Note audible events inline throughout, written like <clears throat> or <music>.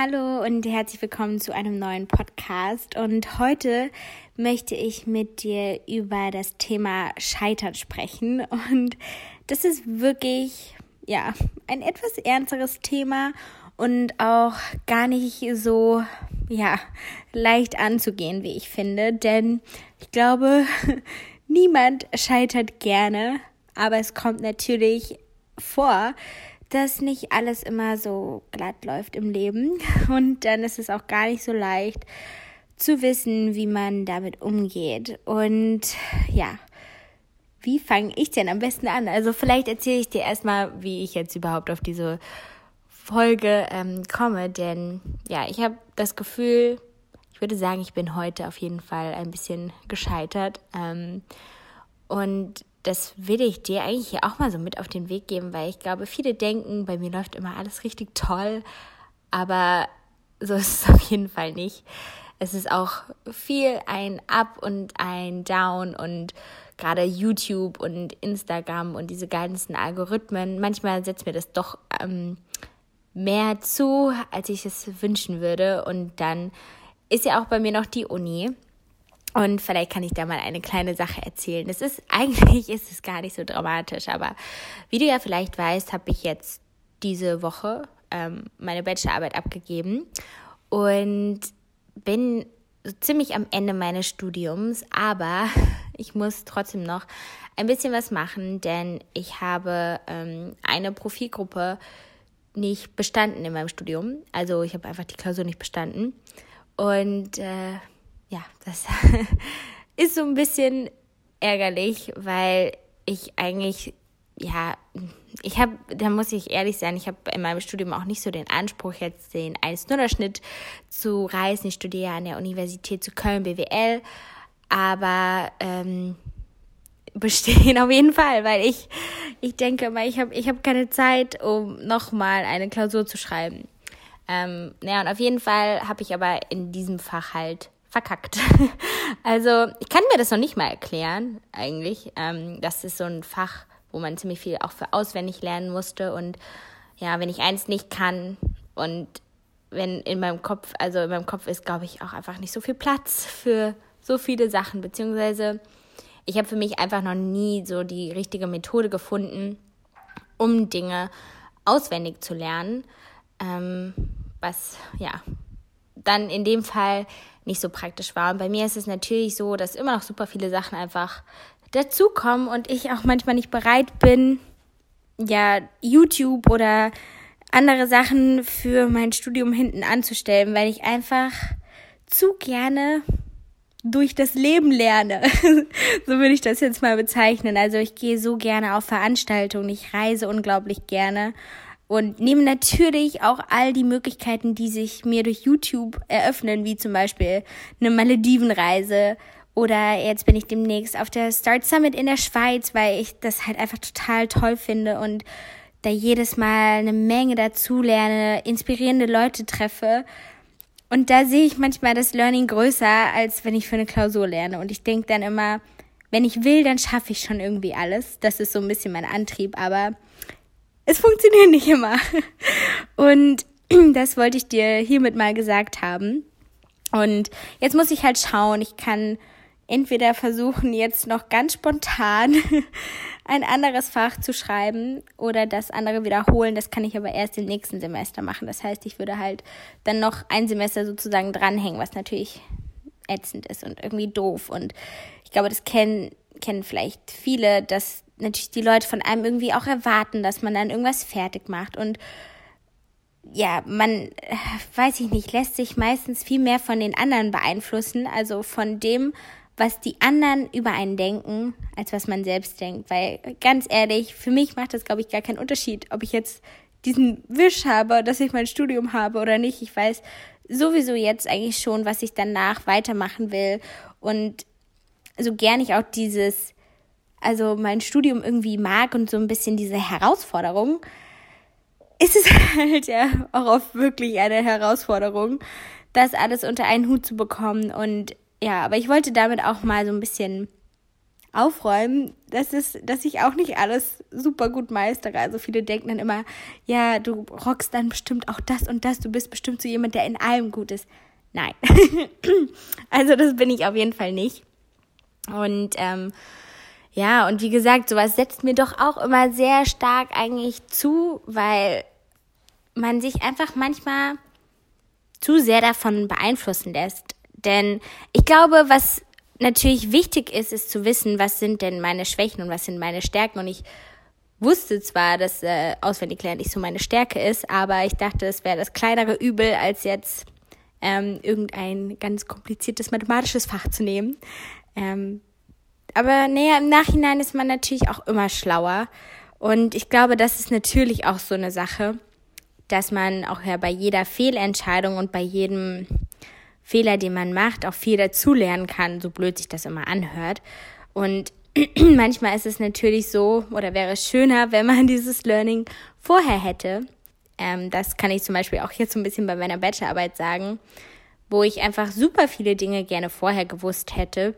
Hallo und herzlich willkommen zu einem neuen Podcast. Und heute möchte ich mit dir über das Thema Scheitern sprechen. Und das ist wirklich, ja, ein etwas ernsteres Thema und auch gar nicht so, ja, leicht anzugehen, wie ich finde. Denn ich glaube, <laughs> niemand scheitert gerne, aber es kommt natürlich vor, dass nicht alles immer so glatt läuft im Leben. <laughs> Und dann ist es auch gar nicht so leicht zu wissen, wie man damit umgeht. Und ja, wie fange ich denn am besten an? Also vielleicht erzähle ich dir erstmal, wie ich jetzt überhaupt auf diese Folge ähm, komme. Denn ja, ich habe das Gefühl, ich würde sagen, ich bin heute auf jeden Fall ein bisschen gescheitert. Ähm, und das will ich dir eigentlich auch mal so mit auf den Weg geben, weil ich glaube, viele denken, bei mir läuft immer alles richtig toll, aber so ist es <laughs> auf jeden Fall nicht. Es ist auch viel ein Up und ein Down und gerade YouTube und Instagram und diese ganzen Algorithmen, manchmal setzt mir das doch ähm, mehr zu, als ich es wünschen würde. Und dann ist ja auch bei mir noch die Uni. Und vielleicht kann ich da mal eine kleine Sache erzählen. Es ist <laughs> eigentlich ist es gar nicht so dramatisch, aber wie du ja vielleicht weißt, habe ich jetzt diese Woche ähm, meine Bachelorarbeit abgegeben und bin so ziemlich am Ende meines Studiums, aber <laughs> ich muss trotzdem noch ein bisschen was machen, denn ich habe ähm, eine Profilgruppe nicht bestanden in meinem Studium. Also ich habe einfach die Klausur nicht bestanden und äh, ja, das <laughs> ist so ein bisschen ärgerlich, weil ich eigentlich, ja, ich habe, da muss ich ehrlich sein, ich habe in meinem Studium auch nicht so den Anspruch, jetzt den 1-0-Schnitt zu reißen. Ich studiere an der Universität zu Köln BWL, aber ähm, bestehen auf jeden Fall, weil ich, ich denke immer, ich habe ich hab keine Zeit, um nochmal eine Klausur zu schreiben. Ähm, naja, und auf jeden Fall habe ich aber in diesem Fach halt verkackt. <laughs> also ich kann mir das noch nicht mal erklären, eigentlich. Ähm, das ist so ein Fach, wo man ziemlich viel auch für auswendig lernen musste. Und ja, wenn ich eins nicht kann und wenn in meinem Kopf, also in meinem Kopf ist, glaube ich, auch einfach nicht so viel Platz für so viele Sachen, beziehungsweise ich habe für mich einfach noch nie so die richtige Methode gefunden, um Dinge auswendig zu lernen. Ähm, was ja dann in dem Fall nicht so praktisch war. Und bei mir ist es natürlich so, dass immer noch super viele Sachen einfach dazukommen und ich auch manchmal nicht bereit bin, ja, YouTube oder andere Sachen für mein Studium hinten anzustellen, weil ich einfach zu gerne durch das Leben lerne. <laughs> so würde ich das jetzt mal bezeichnen. Also ich gehe so gerne auf Veranstaltungen, ich reise unglaublich gerne und nehme natürlich auch all die Möglichkeiten, die sich mir durch YouTube eröffnen, wie zum Beispiel eine Maledivenreise oder jetzt bin ich demnächst auf der Start Summit in der Schweiz, weil ich das halt einfach total toll finde und da jedes Mal eine Menge dazu lerne, inspirierende Leute treffe. Und da sehe ich manchmal das Learning größer, als wenn ich für eine Klausur lerne. Und ich denke dann immer, wenn ich will, dann schaffe ich schon irgendwie alles. Das ist so ein bisschen mein Antrieb, aber es funktioniert nicht immer. Und <clears throat> das wollte ich dir hiermit mal gesagt haben. Und jetzt muss ich halt schauen, ich kann entweder versuchen, jetzt noch ganz spontan <laughs> ein anderes Fach zu schreiben oder das andere wiederholen. Das kann ich aber erst im nächsten Semester machen. Das heißt, ich würde halt dann noch ein Semester sozusagen dranhängen, was natürlich ätzend ist und irgendwie doof. Und ich glaube, das kennen, kennen vielleicht viele, dass natürlich die Leute von einem irgendwie auch erwarten, dass man dann irgendwas fertig macht und ja, man, äh, weiß ich nicht, lässt sich meistens viel mehr von den anderen beeinflussen, also von dem, was die anderen über einen denken, als was man selbst denkt. Weil ganz ehrlich, für mich macht das, glaube ich, gar keinen Unterschied, ob ich jetzt diesen Wisch habe, dass ich mein Studium habe oder nicht. Ich weiß sowieso jetzt eigentlich schon, was ich danach weitermachen will. Und so gern ich auch dieses also mein Studium irgendwie mag und so ein bisschen diese Herausforderung, ist es <laughs> halt ja auch oft wirklich eine Herausforderung, das alles unter einen Hut zu bekommen. Und ja, aber ich wollte damit auch mal so ein bisschen Aufräumen, das ist, dass ich auch nicht alles super gut meistere. Also viele denken dann immer, ja, du rockst dann bestimmt auch das und das, du bist bestimmt so jemand, der in allem gut ist. Nein. <laughs> also das bin ich auf jeden Fall nicht. Und ähm, ja, und wie gesagt, sowas setzt mir doch auch immer sehr stark eigentlich zu, weil man sich einfach manchmal zu sehr davon beeinflussen lässt. Denn ich glaube, was natürlich wichtig ist, ist zu wissen, was sind denn meine Schwächen und was sind meine Stärken. Und ich wusste zwar, dass äh, auswendig lernen nicht so meine Stärke ist, aber ich dachte, es wäre das kleinere Übel, als jetzt ähm, irgendein ganz kompliziertes mathematisches Fach zu nehmen. Ähm, aber naja, im Nachhinein ist man natürlich auch immer schlauer. Und ich glaube, das ist natürlich auch so eine Sache, dass man auch ja bei jeder Fehlentscheidung und bei jedem Fehler, den man macht, auch viel dazulernen kann, so blöd sich das immer anhört. Und <clears throat> manchmal ist es natürlich so, oder wäre es schöner, wenn man <laughs> dieses Learning vorher hätte. Ähm, das kann ich zum Beispiel auch jetzt so ein bisschen bei meiner Bachelorarbeit sagen, wo ich einfach super viele Dinge gerne vorher gewusst hätte,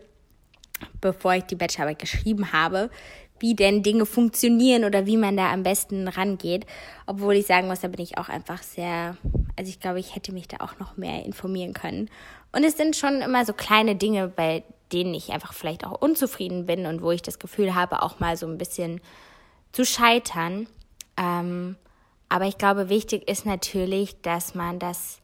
bevor ich die Bachelorarbeit geschrieben habe, wie denn Dinge funktionieren oder wie man da am besten rangeht. Obwohl ich sagen muss, da bin ich auch einfach sehr, also ich glaube, ich hätte mich da auch noch mehr informieren können. Und es sind schon immer so kleine Dinge, bei denen ich einfach vielleicht auch unzufrieden bin und wo ich das Gefühl habe, auch mal so ein bisschen zu scheitern. Ähm, aber ich glaube, wichtig ist natürlich, dass man das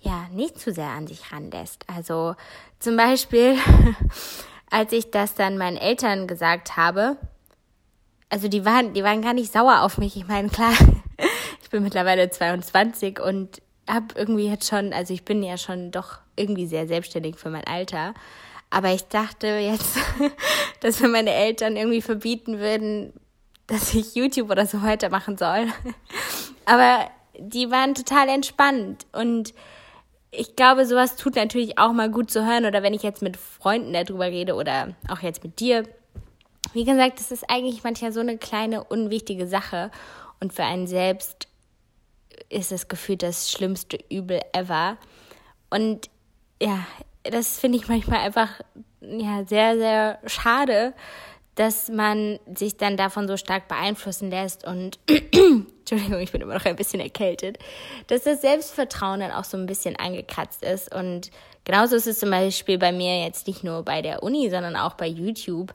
ja nicht zu sehr an sich ranlässt. Also zum Beispiel, <laughs> als ich das dann meinen Eltern gesagt habe, also die waren, die waren gar nicht sauer auf mich. Ich meine, klar, <laughs> ich bin mittlerweile 22 und habe irgendwie jetzt schon, also ich bin ja schon doch irgendwie sehr selbstständig für mein Alter. Aber ich dachte jetzt, <laughs> dass wir meine Eltern irgendwie verbieten würden, dass ich YouTube oder so weitermachen soll. <laughs> Aber die waren total entspannt und ich glaube, sowas tut natürlich auch mal gut zu hören oder wenn ich jetzt mit Freunden darüber rede oder auch jetzt mit dir, wie gesagt, das ist eigentlich manchmal so eine kleine, unwichtige Sache. Und für einen selbst ist das Gefühl das schlimmste Übel ever. Und ja, das finde ich manchmal einfach ja, sehr, sehr schade, dass man sich dann davon so stark beeinflussen lässt und <clears throat> Entschuldigung, ich bin immer noch ein bisschen erkältet, dass das Selbstvertrauen dann auch so ein bisschen angekratzt ist. Und genauso ist es zum Beispiel bei mir jetzt nicht nur bei der Uni, sondern auch bei YouTube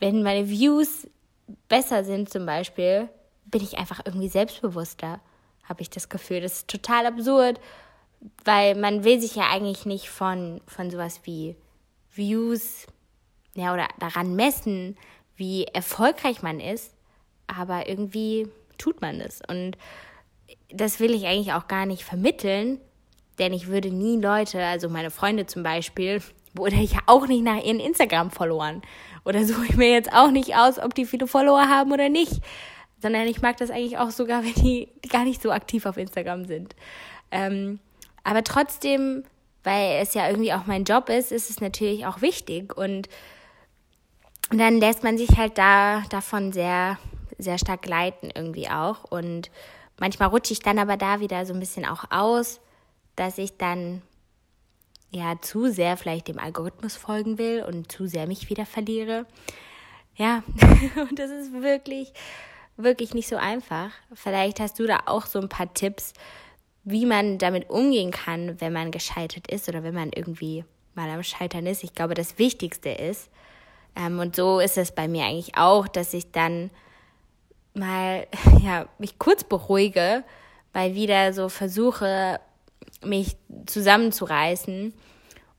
wenn meine Views besser sind zum Beispiel, bin ich einfach irgendwie selbstbewusster, habe ich das Gefühl. Das ist total absurd, weil man will sich ja eigentlich nicht von, von sowas wie Views ja, oder daran messen, wie erfolgreich man ist, aber irgendwie tut man das. Und das will ich eigentlich auch gar nicht vermitteln, denn ich würde nie Leute, also meine Freunde zum Beispiel, <laughs> wurde ich auch nicht nach ihren Instagram-Followern oder suche <laughs> ich mir jetzt auch nicht aus, ob die viele Follower haben oder nicht. Sondern ich mag das eigentlich auch sogar, <laughs> wenn die, gar nicht so aktiv auf Instagram sind. Ähm, aber trotzdem, weil es ja irgendwie auch mein Job ist, ist es natürlich auch wichtig. Und dann lässt man sich halt da davon sehr, sehr stark leiten irgendwie auch. Und manchmal rutsche ich dann aber da wieder so ein bisschen auch aus, dass ich dann ja zu sehr vielleicht dem Algorithmus folgen will und zu sehr mich wieder verliere. Ja, <laughs> und das ist wirklich, wirklich nicht so einfach. Vielleicht hast du da auch so ein paar Tipps, wie man damit umgehen kann, wenn man gescheitert ist oder wenn man irgendwie mal am Scheitern ist. Ich glaube, das Wichtigste ist, ähm, und so ist es bei mir eigentlich auch, dass ich dann mal, <laughs> ja, mich kurz beruhige, weil wieder so versuche, mich zusammenzureißen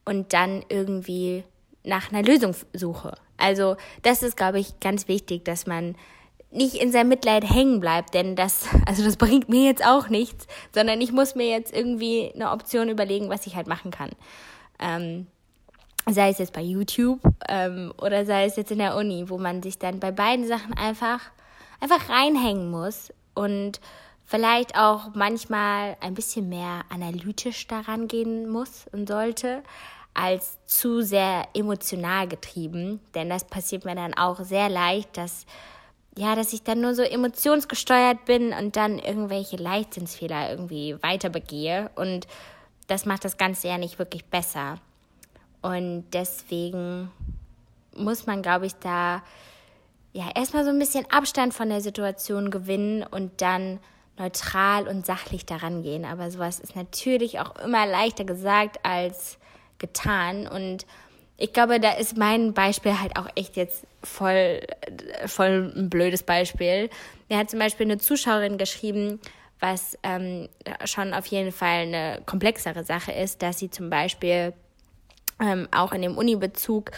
und dann irgendwie nach einer Lösung suche. Also das ist, glaube ich, ganz wichtig, dass man nicht in seinem Mitleid hängen bleibt, denn das, <laughs> also das bringt mir jetzt auch nichts, sondern ich muss mir jetzt irgendwie eine Option überlegen, was ich halt machen kann. Ähm, sei es jetzt bei YouTube ähm, oder sei es jetzt in der Uni, wo man sich dann bei beiden Sachen einfach, einfach reinhängen muss und vielleicht auch manchmal ein bisschen mehr analytisch daran gehen muss und sollte, als zu sehr emotional getrieben. Denn das passiert mir dann auch sehr leicht, dass ja, dass ich dann nur so emotionsgesteuert bin und dann irgendwelche Leichtsinnsfehler irgendwie weiter begehe. Und das macht das Ganze ja nicht wirklich besser. Und deswegen, muss man, glaube ich, da ja erstmal so ein bisschen Abstand von der Situation gewinnen und dann neutral und sachlich daran gehen. Aber sowas ist natürlich auch immer leichter gesagt als getan. Und ich glaube, da ist mein Beispiel halt auch echt jetzt voll, voll ein blödes Beispiel. Mir hat zum Beispiel eine Zuschauerin geschrieben, was ähm, schon auf jeden Fall eine komplexere Sache ist, dass sie zum Beispiel ähm, auch in dem Uni-Bezug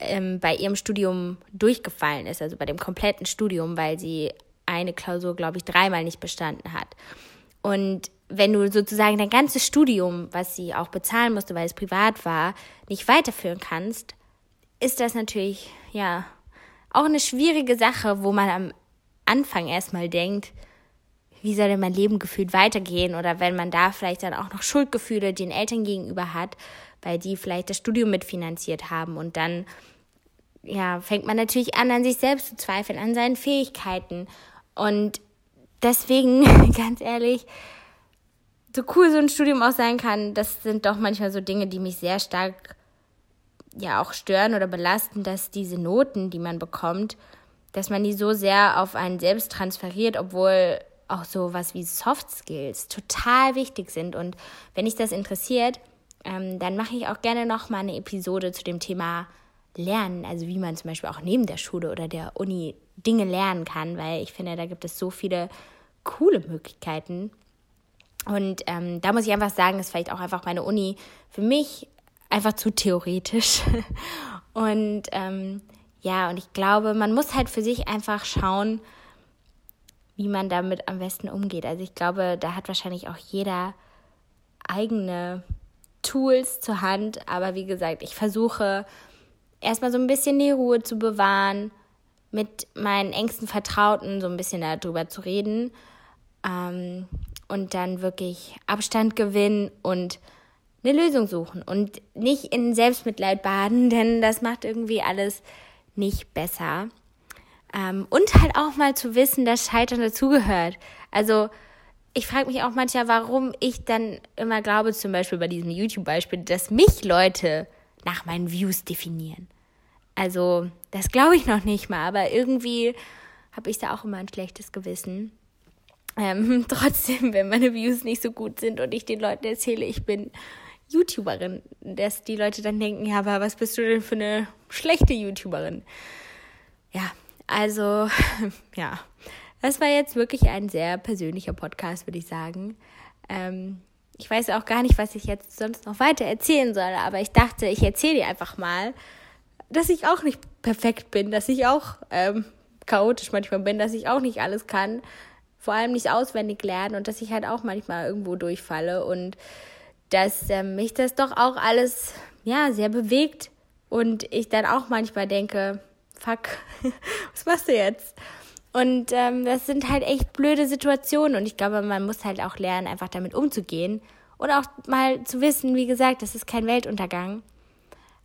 ähm, bei ihrem Studium durchgefallen ist, also bei dem kompletten Studium, weil sie eine Klausur, glaube ich, dreimal nicht bestanden hat. Und wenn du sozusagen dein ganzes Studium, was sie auch bezahlen musste, weil es privat war, nicht weiterführen kannst, ist das natürlich, ja, auch eine schwierige Sache, wo man am Anfang erstmal denkt, wie soll denn mein Leben gefühlt weitergehen? Oder wenn man da vielleicht dann auch noch Schuldgefühle den Eltern gegenüber hat, weil die vielleicht das Studium mitfinanziert haben und dann ja, fängt man natürlich an, an sich selbst zu zweifeln, an seinen Fähigkeiten. Und deswegen, <laughs> ganz ehrlich, so cool so ein Studium auch sein kann, das sind doch manchmal so Dinge, die mich sehr stark ja auch stören oder belasten, dass diese Noten, die man bekommt, dass man die so sehr auf einen selbst transferiert, obwohl auch so was wie Soft Skills total wichtig sind. Und wenn dich das interessiert, ähm, dann mache ich auch gerne noch mal eine Episode zu dem Thema Lernen, also wie man zum Beispiel auch neben der Schule oder der Uni Dinge lernen kann, weil ich finde, da gibt es so viele coole Möglichkeiten. Und ähm, da muss ich einfach sagen, ist vielleicht auch einfach meine Uni für mich einfach zu theoretisch. <laughs> und ähm, ja, und ich glaube, man muss halt für sich einfach schauen, wie man damit am besten umgeht. Also ich glaube, da hat wahrscheinlich auch jeder eigene Tools zur Hand. Aber wie gesagt, ich versuche erstmal so ein bisschen die Ruhe zu bewahren, mit meinen engsten Vertrauten so ein bisschen darüber zu reden ähm, und dann wirklich Abstand gewinnen und eine Lösung suchen und nicht in Selbstmitleid baden, <laughs> denn das macht irgendwie alles nicht besser. Ähm, und halt auch mal zu wissen, dass Scheitern dazugehört. Also ich frage mich auch manchmal, warum ich dann immer glaube, zum Beispiel bei diesem YouTube-Beispiel, dass mich Leute nach meinen Views definieren. Also, das glaube ich noch nicht mal, aber irgendwie habe ich da auch immer ein schlechtes Gewissen. Ähm, <laughs> trotzdem, wenn meine Views nicht so gut sind und ich den Leuten erzähle, ich bin YouTuberin, dass die Leute dann denken, ja, aber was bist du denn für eine schlechte YouTuberin? Ja, also, <laughs> ja, das war jetzt wirklich ein sehr persönlicher Podcast, würde ich sagen. Ähm, ich weiß auch gar nicht, was ich jetzt sonst noch weiter erzählen soll, aber ich dachte, ich erzähle dir einfach mal, dass ich auch nicht perfekt bin, dass ich auch ähm, chaotisch manchmal bin, dass ich auch nicht alles kann, vor allem nicht auswendig lernen und dass ich halt auch manchmal irgendwo durchfalle und dass ähm, mich das doch auch alles ja sehr bewegt und ich dann auch manchmal denke, fuck, <laughs> was machst du jetzt? Und ähm, das sind halt echt blöde Situationen und ich glaube, man muss halt auch lernen, einfach damit umzugehen und auch mal zu wissen, wie gesagt, das ist kein Weltuntergang.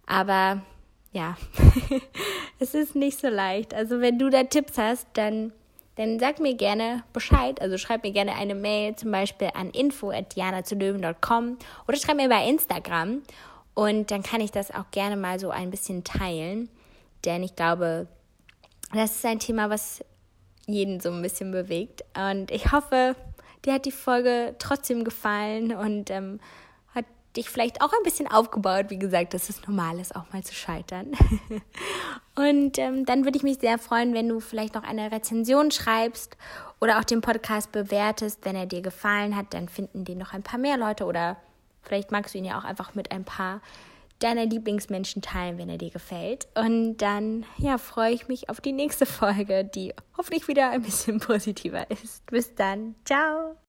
Aber ja, <laughs> es ist nicht so leicht. Also wenn du da Tipps hast, dann, dann sag mir gerne Bescheid. Also schreib mir gerne eine Mail zum Beispiel an info.dianazulöwen.com oder schreib mir bei Instagram und dann kann ich das auch gerne mal so ein bisschen teilen. Denn ich glaube, das ist ein Thema, was jeden so ein bisschen bewegt. Und ich hoffe, dir hat die Folge trotzdem gefallen und ähm, dich vielleicht auch ein bisschen aufgebaut. Wie gesagt, dass es normal ist, auch mal zu scheitern. <laughs> und ähm, dann würde ich mich sehr freuen, wenn du vielleicht noch eine Rezension schreibst oder auch den Podcast bewertest. Wenn er dir gefallen hat, dann finden den noch ein paar mehr Leute oder vielleicht magst du ihn ja auch einfach mit ein paar deiner Lieblingsmenschen teilen, wenn er dir gefällt. Und dann, ja, freue ich mich auf die nächste Folge, die hoffentlich wieder ein bisschen <laughs> positiver ist. Bis dann. Ciao.